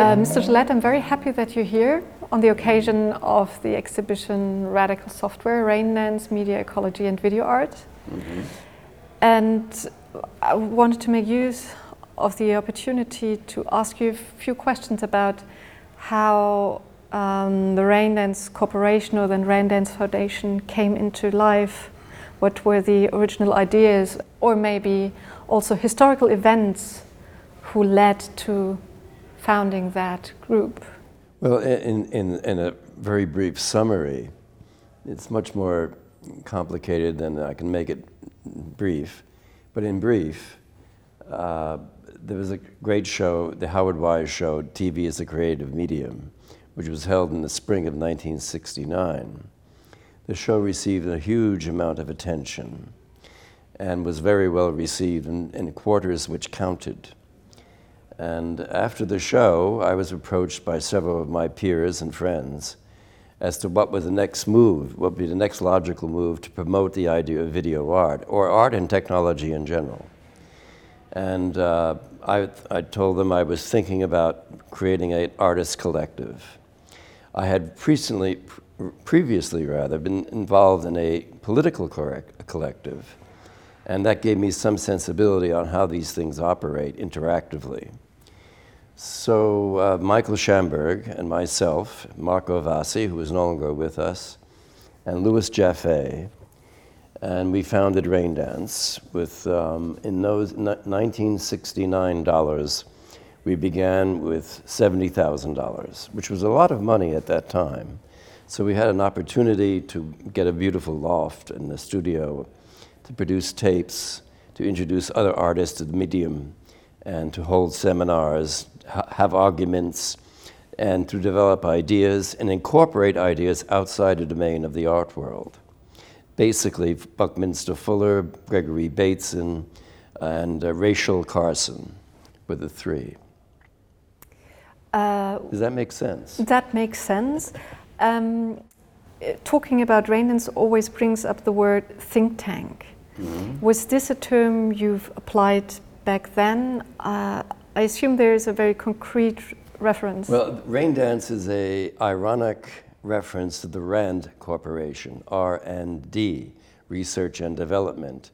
Uh, Mr. Gillette, I'm very happy that you're here on the occasion of the exhibition Radical Software, Rain Dance, Media Ecology and Video Art. Mm-hmm. And I wanted to make use of the opportunity to ask you a few questions about how um, the Rain Dance Corporation or the Rain Dance Foundation came into life. What were the original ideas, or maybe also historical events who led to founding that group? Well, in, in, in a very brief summary, it's much more complicated than I can make it brief. But in brief, uh, there was a great show, the Howard Wise show, TV as a Creative Medium, which was held in the spring of 1969. The show received a huge amount of attention and was very well received in, in quarters which counted. And after the show, I was approached by several of my peers and friends as to what was the next move, what would be the next logical move to promote the idea of video art, or art and technology in general. And uh, I, I told them I was thinking about creating an artist collective. I had recently, previously rather, been involved in a political collective, and that gave me some sensibility on how these things operate interactively. So uh, Michael Shamberg and myself, Marco Vassi, who is no longer with us, and Louis Jaffe, and we founded Rain Dance with, um, in those 1969 dollars, we began with $70,000, which was a lot of money at that time. So we had an opportunity to get a beautiful loft in the studio, to produce tapes, to introduce other artists to the medium, and to hold seminars have arguments and to develop ideas and incorporate ideas outside the domain of the art world. Basically, Buckminster Fuller, Gregory Bateson, and uh, Rachel Carson were the three. Uh, Does that make sense? That makes sense. Um, talking about Rain always brings up the word think tank. Mm-hmm. Was this a term you've applied back then? Uh, I assume there is a very concrete reference. Well, Rain Dance is a ironic reference to the Rand Corporation, R&D, Research and Development.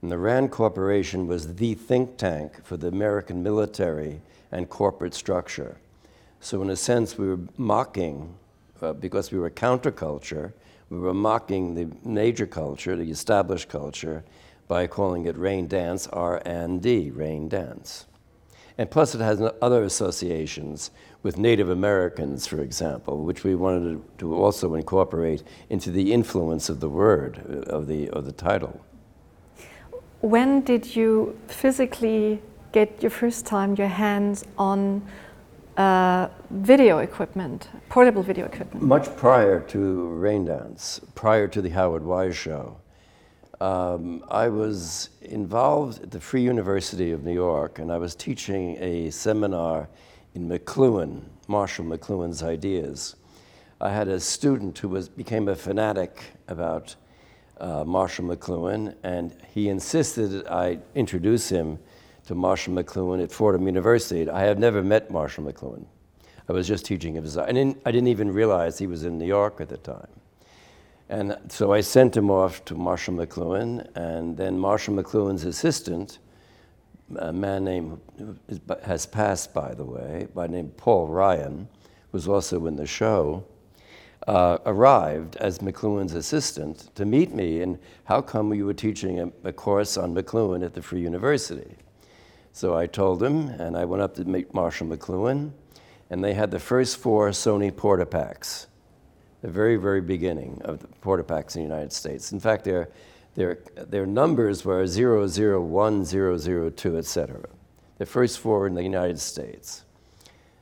And the Rand Corporation was the think tank for the American military and corporate structure. So in a sense, we were mocking, uh, because we were counterculture, we were mocking the major culture, the established culture, by calling it Rain Dance, R&D, Rain Dance. And plus, it has other associations with Native Americans, for example, which we wanted to also incorporate into the influence of the word, of the, of the title. When did you physically get your first time your hands on uh, video equipment, portable video equipment? Much prior to Rain Dance, prior to the Howard Wise show. Um, I was involved at the Free University of New York, and I was teaching a seminar in McLuhan, Marshall McLuhan's ideas. I had a student who was, became a fanatic about uh, Marshall McLuhan, and he insisted that I introduce him to Marshall McLuhan at Fordham University. I had never met Marshall McLuhan. I was just teaching him. I didn't, I didn't even realize he was in New York at the time. And so I sent him off to Marshall McLuhan, and then Marshall McLuhan's assistant, a man named, has passed by the way, by name Paul Ryan, was also in the show, uh, arrived as McLuhan's assistant to meet me. And how come you were teaching a, a course on McLuhan at the Free University? So I told him, and I went up to meet Marshall McLuhan, and they had the first four Sony Portapaks the very, very beginning of the Portapaks in the United States. In fact, their, their, their numbers were 001, 002, etc. The first four in the United States.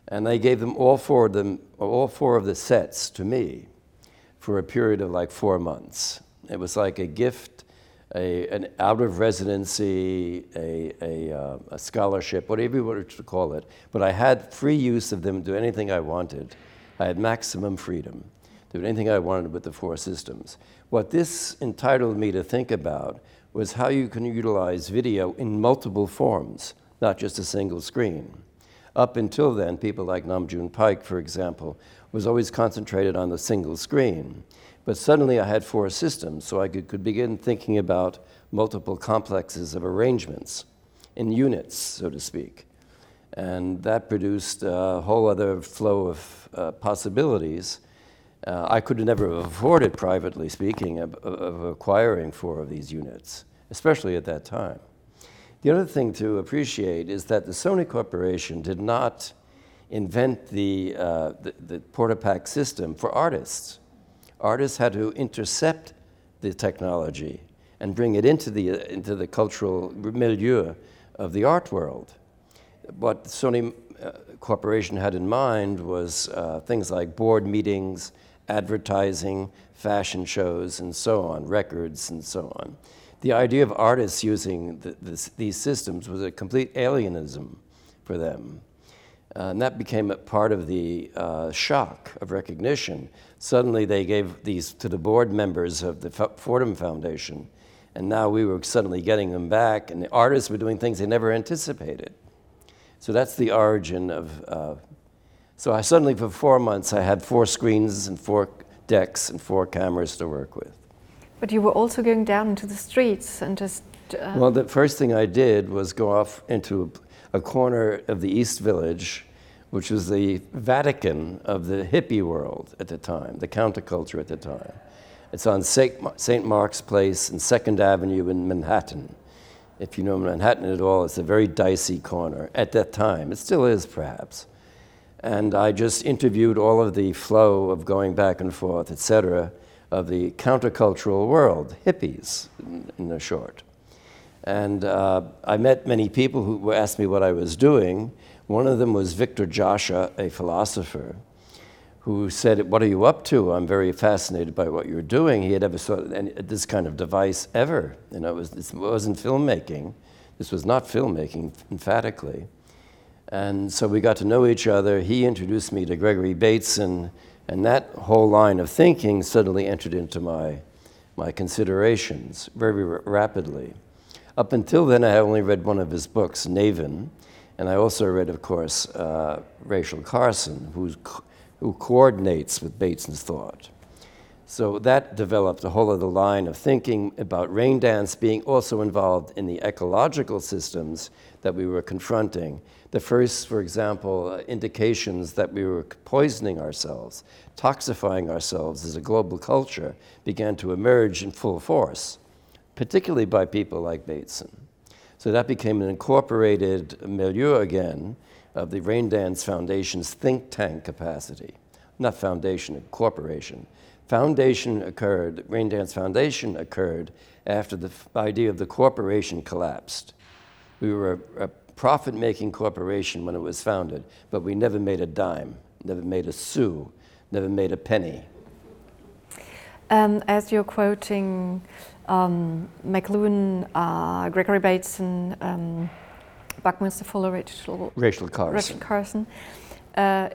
And they gave them all four of them, all four of the sets to me for a period of like four months. It was like a gift, a, an out of residency, a, a, uh, a scholarship, whatever you want to call it. But I had free use of them to do anything I wanted. I had maximum freedom do anything I wanted with the four systems. What this entitled me to think about was how you can utilize video in multiple forms, not just a single screen. Up until then, people like Nam June Paik, for example, was always concentrated on the single screen. But suddenly I had four systems, so I could, could begin thinking about multiple complexes of arrangements in units, so to speak. And that produced a whole other flow of uh, possibilities. Uh, I could never have afforded, privately speaking, of, of acquiring four of these units, especially at that time. The other thing to appreciate is that the Sony Corporation did not invent the, uh, the, the Portapak system for artists. Artists had to intercept the technology and bring it into the, uh, into the cultural milieu of the art world. What Sony uh, Corporation had in mind was uh, things like board meetings, advertising, fashion shows, and so on, records, and so on the idea of artists using the, these systems was a complete alienism for them. Uh, and that became a part of the uh, shock of recognition. Suddenly, they gave these to the board members of the Fordham Foundation, and now we were suddenly getting them back, and the artists were doing things they never anticipated. So that's the origin of. Uh, so I suddenly, for four months, I had four screens and four decks and four cameras to work with. But you were also going down into the streets and just. Uh... Well, the first thing I did was go off into a, a corner of the East Village, which was the Vatican of the hippie world at the time, the counterculture at the time. It's on St. Mark's Place and Second Avenue in Manhattan. If you know Manhattan at all, it's a very dicey corner at that time. It still is, perhaps. And I just interviewed all of the flow of going back and forth, et cetera of the countercultural world, hippies, in, the short. And uh, I met many people who asked me what I was doing. One of them was Victor Joshua, a philosopher, who said, What are you up to? I'm very fascinated by what you're doing. He had ever saw this kind of device ever. You know, it, was, it wasn't filmmaking. This was not filmmaking, emphatically. And so we got to know each other. He introduced me to Gregory Bateson and that whole line of thinking suddenly entered into my, my considerations very rapidly. Up until then, I had only read one of his books, Naven, and I also read, of course, uh, Rachel Carson, who's, who coordinates with Bateson's thought. So that developed a whole other line of thinking about rain dance being also involved in the ecological systems that we were confronting the first, for example, uh, indications that we were poisoning ourselves, toxifying ourselves as a global culture began to emerge in full force, particularly by people like Bateson. So that became an incorporated milieu again of the Rain Dance Foundation's think tank capacity. Not foundation, a corporation. Foundation occurred, Rain Dance Foundation occurred after the idea of the corporation collapsed. We were a, a profit making corporation when it was founded, but we never made a dime, never made a sou, never made a penny. Um, as you're quoting um, McLuhan, uh, Gregory Bateson, um, Buckminster Fuller, Rachel, Rachel Carson. Rachel Carson. Uh,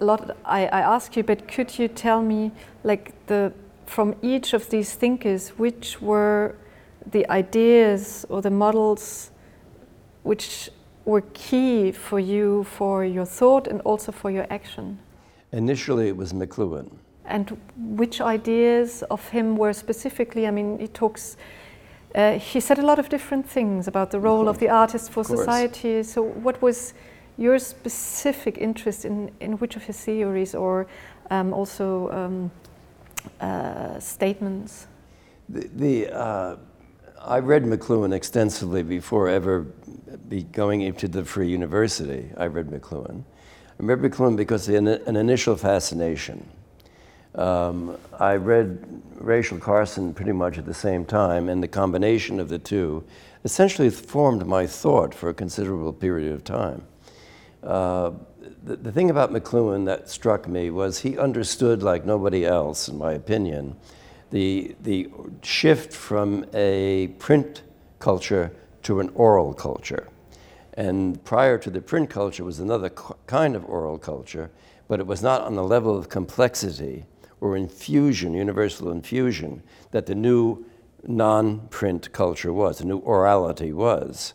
a lot. I, I ask you, but could you tell me, like the from each of these thinkers, which were the ideas or the models which were key for you for your thought and also for your action? Initially, it was McLuhan. And which ideas of him were specifically? I mean, he talks. Uh, he said a lot of different things about the role of the artist for society. So, what was your specific interest in, in which of his theories or um, also um, uh, statements? The, the uh, I read McLuhan extensively before ever be going into the Free University. I read McLuhan. I read McLuhan because of an, an initial fascination. Um, I read Rachel Carson pretty much at the same time, and the combination of the two essentially formed my thought for a considerable period of time. Uh, the, the thing about McLuhan that struck me was he understood, like nobody else, in my opinion, the, the shift from a print culture to an oral culture. And prior to the print culture was another kind of oral culture, but it was not on the level of complexity or infusion, universal infusion, that the new non print culture was, the new orality was.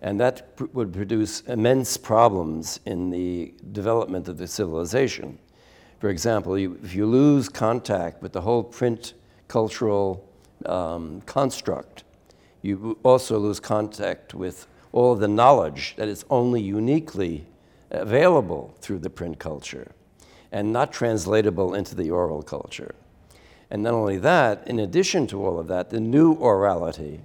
And that pr- would produce immense problems in the development of the civilization. For example, you, if you lose contact with the whole print cultural um, construct, you also lose contact with all of the knowledge that is only uniquely available through the print culture and not translatable into the oral culture. And not only that, in addition to all of that, the new orality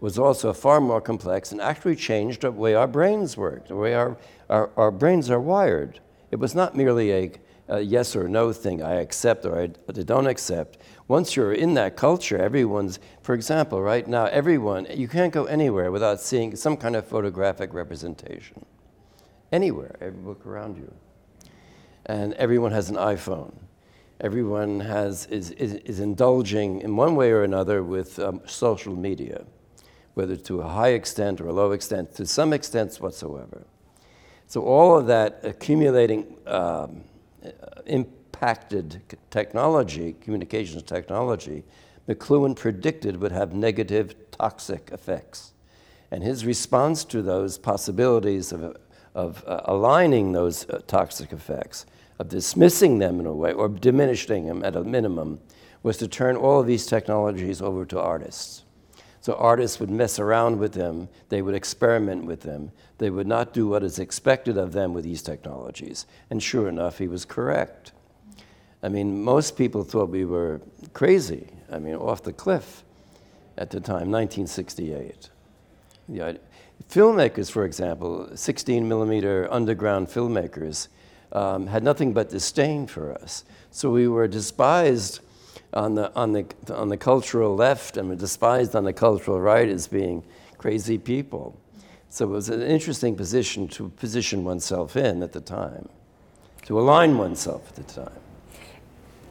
was also far more complex and actually changed the way our brains worked, the way our, our, our brains are wired. It was not merely a, a yes or no thing, I accept or I don't accept. Once you're in that culture, everyone's, for example, right now, everyone, you can't go anywhere without seeing some kind of photographic representation. Anywhere, every book around you. And everyone has an iPhone. Everyone has, is, is, is indulging in one way or another with um, social media whether to a high extent or a low extent, to some extent whatsoever. So all of that accumulating um, impacted technology, communications technology, McLuhan predicted would have negative toxic effects. And his response to those possibilities of, of uh, aligning those uh, toxic effects, of dismissing them in a way, or diminishing them at a minimum, was to turn all of these technologies over to artists. So artists would mess around with them, they would experiment with them, they would not do what is expected of them with these technologies. And sure enough, he was correct. I mean, most people thought we were crazy, I mean, off the cliff at the time, 1968. Yeah, filmmakers, for example, 16 millimeter underground filmmakers, um, had nothing but disdain for us. So we were despised on the, on the, on the cultural left and despised on the cultural right as being crazy people. So it was an interesting position to position oneself in at the time, to align oneself at the time.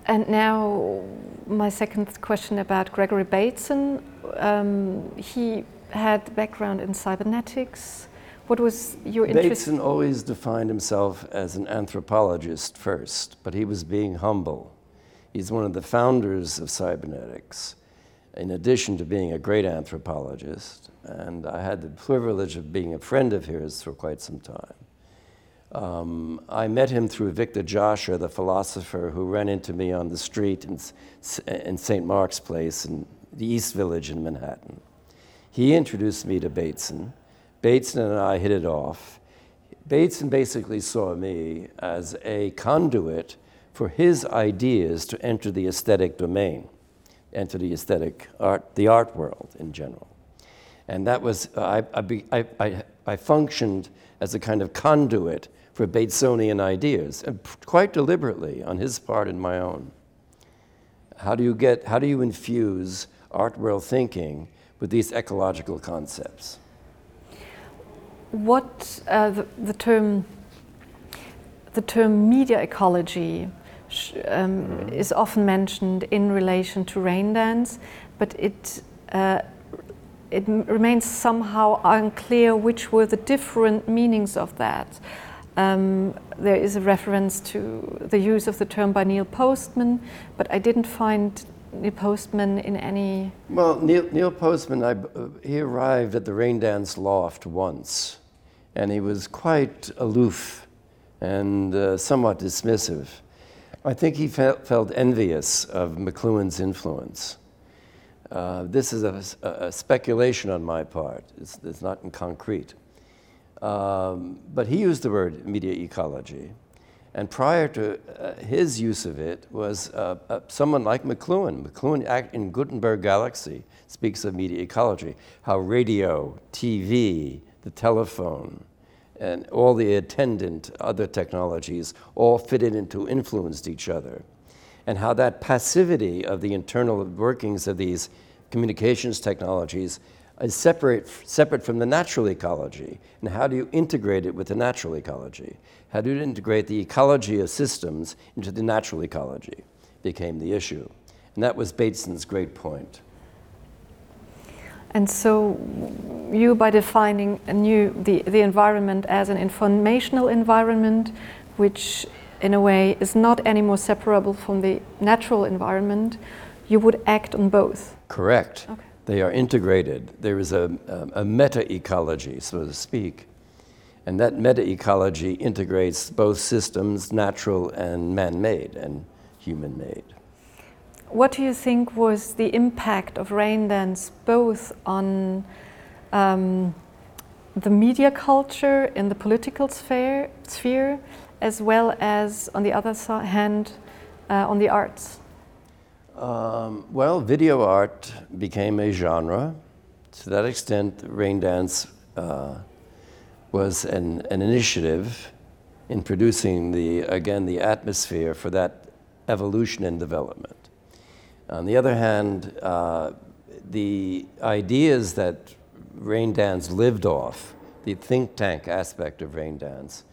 And now, my second question about Gregory Bateson. Um, he had background in cybernetics. What was your interest? Bateson always defined himself as an anthropologist first, but he was being humble. He's one of the founders of cybernetics, in addition to being a great anthropologist. And I had the privilege of being a friend of his for quite some time. Um, I met him through Victor Joshua, the philosopher who ran into me on the street in, in St. Mark's Place in the East Village in Manhattan. He introduced me to Bateson. Bateson and I hit it off. Bateson basically saw me as a conduit for his ideas to enter the aesthetic domain, enter the aesthetic art, the art world in general. And that was, I, I, I, I functioned as a kind of conduit for Batesonian ideas, and quite deliberately on his part and my own. How do you get, how do you infuse art world thinking with these ecological concepts? What uh, the, the term the term media ecology um, is often mentioned in relation to rain dance, but it uh, it remains somehow unclear which were the different meanings of that. Um, there is a reference to the use of the term by Neil Postman, but I didn't find Neil Postman in any. Well, Neil, Neil Postman, I, uh, he arrived at the Rain Dance Loft once, and he was quite aloof and uh, somewhat dismissive. I think he felt, felt envious of McLuhan's influence. Uh, this is a, a, speculation on my part, it's, it's not in concrete. Um, but he used the word media ecology. And prior to uh, his use of it was uh, uh, someone like McLuhan. McLuhan in Gutenberg Galaxy speaks of media ecology, how radio, TV, the telephone, and all the attendant other technologies all fitted into influenced each other. And how that passivity of the internal workings of these communications technologies is separate, separate from the natural ecology. And how do you integrate it with the natural ecology? How do you integrate the ecology of systems into the natural ecology? Became the issue. And that was Bateson's great point. And so, you, by defining a new, the, the environment as an informational environment, which in a way is not any more separable from the natural environment, you would act on both. Correct. Okay. They are integrated. There is a, a, a meta ecology, so to speak. And that meta ecology integrates both systems, natural and man made and human made. What do you think was the impact of rain dance both on um, the media culture in the political sphere, sphere, as well as on the other hand uh, on the arts? Um, well, video art became a genre. To that extent, rain dance uh, was an, an initiative in producing the again the atmosphere for that evolution and development. On the other hand, uh, the ideas that rain dance lived off, the think tank aspect of rain dance,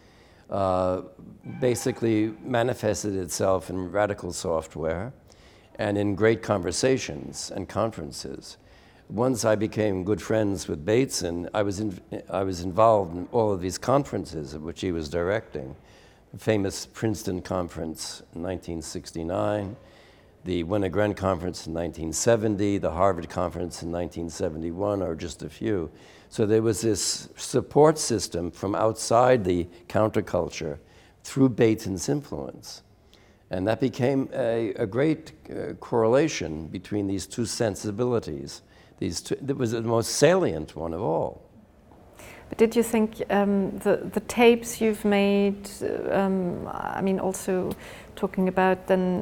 uh, basically manifested itself in radical software and in great conversations and conferences. Once I became good friends with Bateson, I was, in, I was involved in all of these conferences of which he was directing. The famous Princeton Conference in 1969, the Wenner-Gren Conference in 1970, the Harvard Conference in 1971 are just a few. So there was this support system from outside the counterculture through Bateson's influence. And that became a, a great uh, correlation between these two sensibilities. These two, that was the most salient one of all. But did you think um, the, the tapes you've made, um, I mean, also talking about then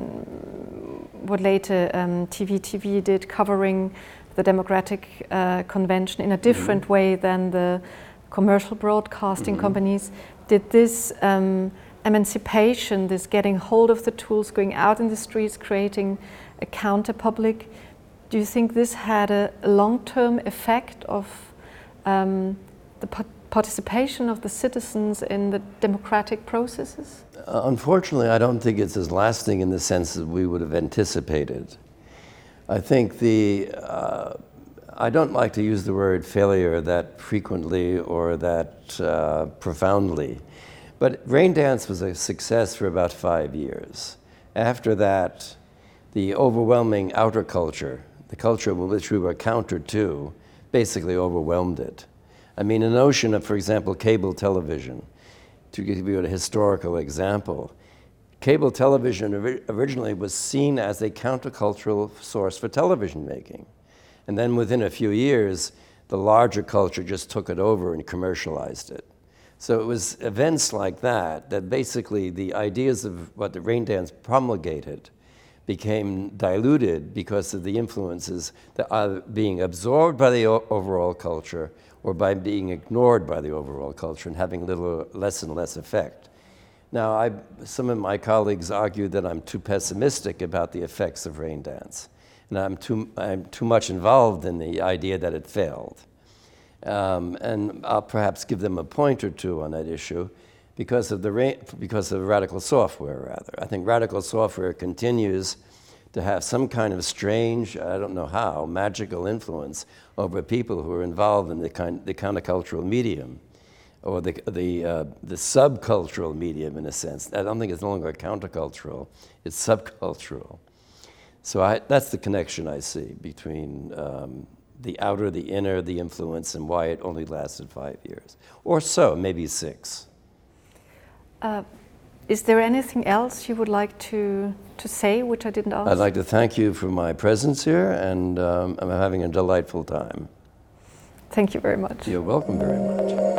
what later um, TV TV did, covering the Democratic uh, Convention in a different mm-hmm. way than the commercial broadcasting mm-hmm. companies, did this um, emancipation, this getting hold of the tools, going out in the streets, creating a counter public, do you think this had a long term effect of um, the participation of the citizens in the democratic processes? Uh, unfortunately, I don't think it's as lasting in the sense that we would have anticipated. I think the, uh, I don't like to use the word failure that frequently or that uh, profoundly, but Rain Dance was a success for about five years. After that, the overwhelming outer culture, the culture which we were counter to, basically overwhelmed it. I mean, a notion of, for example, cable television, to give you a historical example, cable television originally was seen as a countercultural source for television making. And then within a few years, the larger culture just took it over and commercialized it. So it was events like that that basically the ideas of what the rain dance promulgated became diluted because of the influences that are being absorbed by the overall culture or by being ignored by the overall culture and having little less and less effect. Now, I, some of my colleagues argue that I'm too pessimistic about the effects of rain dance, and I'm too, I'm too much involved in the idea that it failed. Um, and I'll perhaps give them a point or two on that issue because of the because of radical software. Rather, I think radical software continues to have some kind of strange, I don't know how, magical influence over people who are involved in the kind, the countercultural medium or the, the, uh, the subcultural medium in a sense. I don't think it's no longer countercultural, it's subcultural. So I, that's the connection I see between um, the outer, the inner, the influence, and why it only lasted five years. Or so, maybe six. Uh, is there anything else you would like to, to say, which I didn't ask? I'd like to thank you for my presence here, and um, I'm having a delightful time. Thank you very much. You're welcome very much.